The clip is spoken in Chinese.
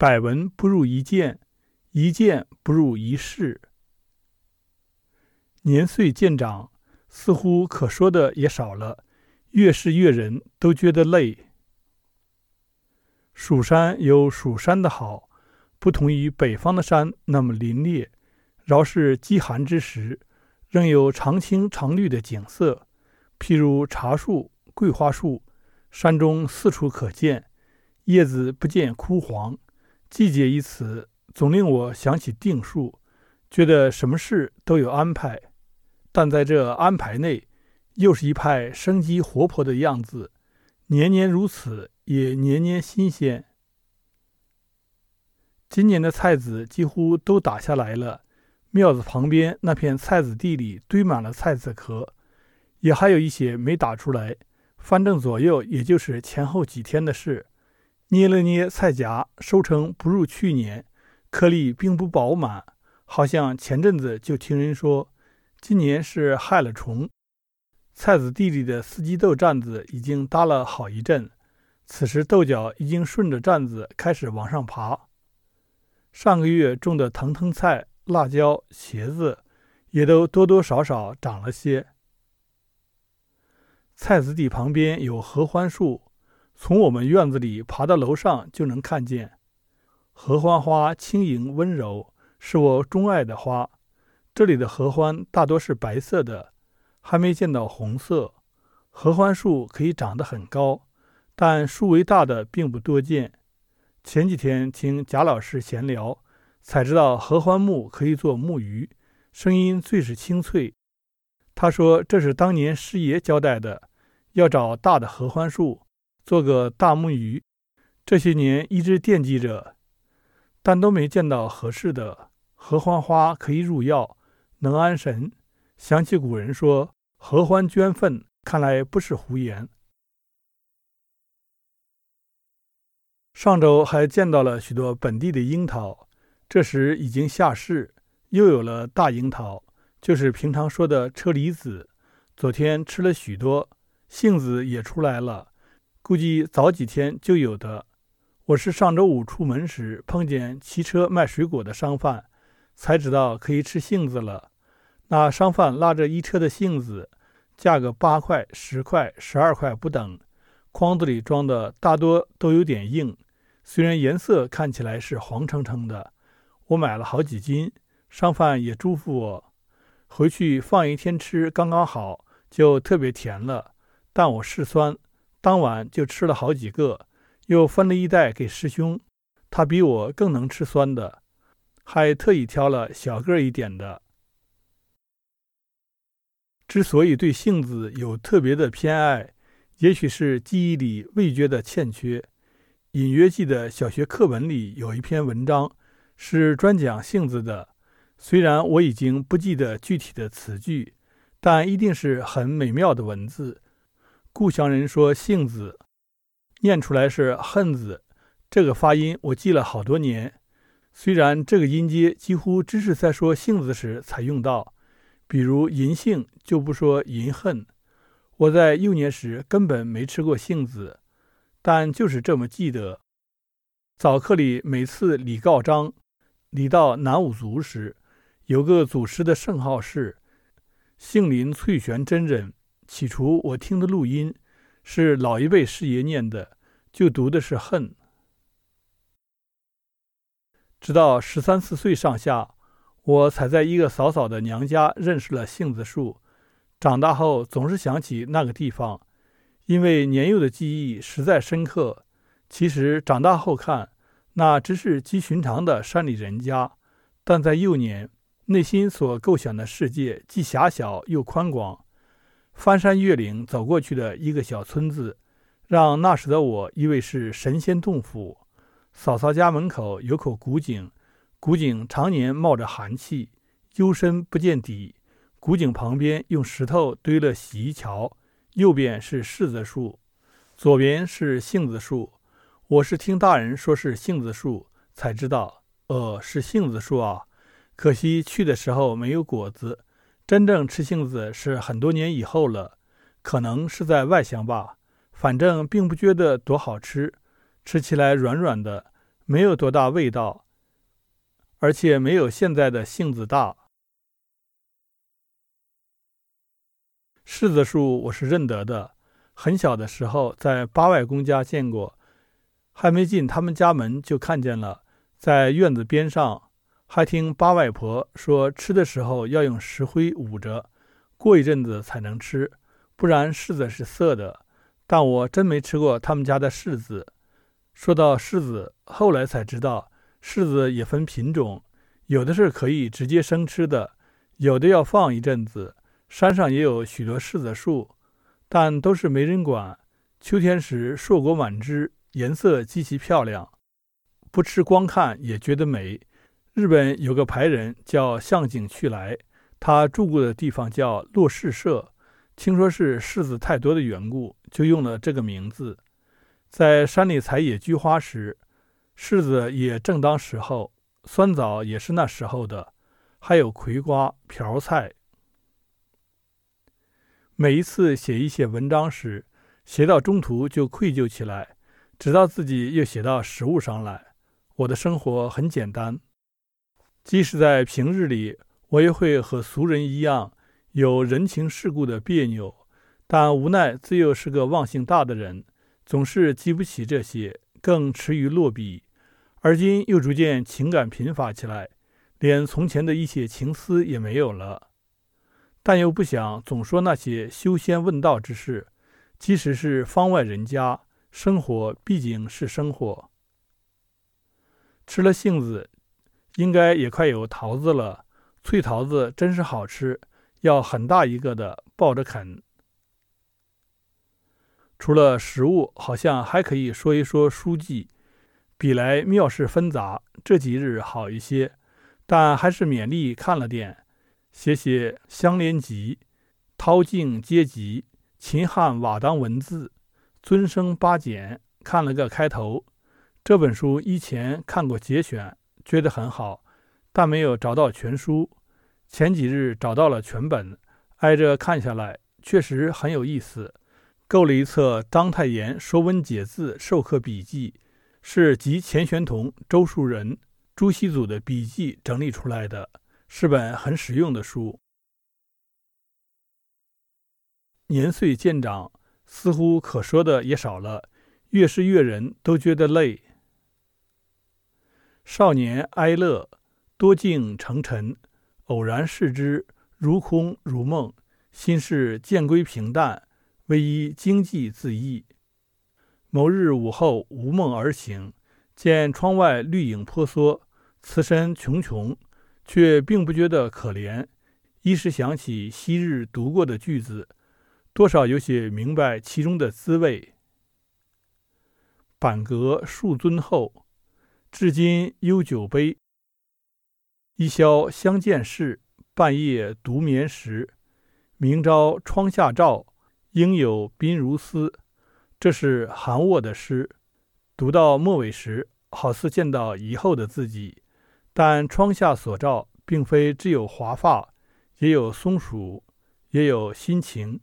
百闻不如一见，一见不如一试。年岁渐长，似乎可说的也少了，越是越人都觉得累。蜀山有蜀山的好，不同于北方的山那么林冽，饶是饥寒之时，仍有常青常绿的景色，譬如茶树、桂花树，山中四处可见，叶子不见枯黄。季节一词，总令我想起定数，觉得什么事都有安排。但在这安排内，又是一派生机活泼的样子，年年如此，也年年新鲜。今年的菜籽几乎都打下来了，庙子旁边那片菜籽地里堆满了菜籽壳，也还有一些没打出来。翻正左右，也就是前后几天的事。捏了捏菜荚，收成不如去年，颗粒并不饱满，好像前阵子就听人说，今年是害了虫。菜籽地里的四季豆站子已经搭了好一阵，此时豆角已经顺着站子开始往上爬。上个月种的藤藤菜、辣椒、茄子，也都多多少少长了些。菜籽地旁边有合欢树。从我们院子里爬到楼上就能看见，合欢花轻盈温柔，是我钟爱的花。这里的合欢大多是白色的，还没见到红色。合欢树可以长得很高，但树围大的并不多见。前几天听贾老师闲聊，才知道合欢木可以做木鱼，声音最是清脆。他说这是当年师爷交代的，要找大的合欢树。做个大木鱼，这些年一直惦记着，但都没见到合适的。合欢花可以入药，能安神。想起古人说“合欢捐粪”，看来不是胡言。上周还见到了许多本地的樱桃，这时已经下市，又有了大樱桃，就是平常说的车厘子。昨天吃了许多，杏子也出来了。估计早几天就有的。我是上周五出门时碰见骑车卖水果的商贩，才知道可以吃杏子了。那商贩拉着一车的杏子，价格八块、十块、十二块不等，筐子里装的大多都有点硬，虽然颜色看起来是黄澄澄的。我买了好几斤，商贩也嘱咐我，回去放一天吃刚刚好，就特别甜了。但我嗜酸。当晚就吃了好几个，又分了一袋给师兄，他比我更能吃酸的，还特意挑了小个一点的。之所以对杏子有特别的偏爱，也许是记忆里味觉的欠缺。隐约记得小学课本里有一篇文章是专讲杏子的，虽然我已经不记得具体的词句，但一定是很美妙的文字。故乡人说“杏子”，念出来是“恨子”，这个发音我记了好多年。虽然这个音阶几乎只是在说杏子时才用到，比如银杏就不说银恨。我在幼年时根本没吃过杏子，但就是这么记得。早课里每次礼告章，礼到南五族时，有个祖师的圣号是杏林翠玄真人。起初我听的录音是老一辈师爷念的，就读的是恨。直到十三四岁上下，我才在一个嫂嫂的娘家认识了杏子树。长大后总是想起那个地方，因为年幼的记忆实在深刻。其实长大后看，那只是极寻常的山里人家，但在幼年内心所构想的世界既狭小又宽广。翻山越岭走过去的一个小村子，让那时的我以为是神仙洞府。嫂嫂家门口有口古井，古井常年冒着寒气，幽深不见底。古井旁边用石头堆了洗衣桥，右边是柿子树，左边是杏子树。我是听大人说是杏子树，才知道，呃，是杏子树啊。可惜去的时候没有果子。真正吃杏子是很多年以后了，可能是在外乡吧。反正并不觉得多好吃，吃起来软软的，没有多大味道，而且没有现在的杏子大。柿子树我是认得的，很小的时候在八外公家见过，还没进他们家门就看见了，在院子边上，还听八外婆说吃的时候要用石灰捂着，过一阵子才能吃，不然柿子是涩的。但我真没吃过他们家的柿子。说到柿子，后来才知道，柿子也分品种，有的是可以直接生吃的，有的要放一阵子。山上也有许多柿子树，但都是没人管。秋天时硕果满枝，颜色极其漂亮，不吃光看也觉得美。日本有个牌人叫向井去来，他住过的地方叫落柿社，听说是柿子太多的缘故，就用了这个名字。在山里采野菊花时，柿子也正当时候，酸枣也是那时候的，还有葵瓜、瓢菜。每一次写一写文章时，写到中途就愧疚起来，直到自己又写到食物上来。我的生活很简单，即使在平日里，我也会和俗人一样有人情世故的别扭，但无奈自幼是个忘性大的人，总是记不起这些，更迟于落笔。而今又逐渐情感贫乏起来，连从前的一些情思也没有了。但又不想总说那些修仙问道之事，即使是方外人家，生活毕竟是生活。吃了杏子，应该也快有桃子了。脆桃子真是好吃，要很大一个的抱着啃。除了食物，好像还可以说一说书籍。比来妙事纷杂，这几日好一些，但还是勉力看了点。写写《相连集》《韬尽阶级》《秦汉瓦当文字》《尊生八简》，看了个开头。这本书以前看过节选，觉得很好，但没有找到全书。前几日找到了全本，挨着看下来，确实很有意思。购了一册章太炎《说文解字》授课笔记，是集钱玄同、周树人、朱熹祖的笔记整理出来的。是本很实用的书。年岁渐长，似乎可说的也少了，越是越人都觉得累。少年哀乐，多境成尘，偶然视之，如空如梦。心事渐归平淡，唯一经济自逸。某日午后，无梦而醒，见窗外绿影婆娑，此身穷穷。却并不觉得可怜，一时想起昔日读过的句子，多少有些明白其中的滋味。板阁数尊后，至今悠酒杯。一宵相见时，半夜独眠时。明朝窗下照，应有宾如斯。这是韩沃的诗，读到末尾时，好似见到以后的自己。但窗下所照，并非只有华发，也有松鼠，也有心情。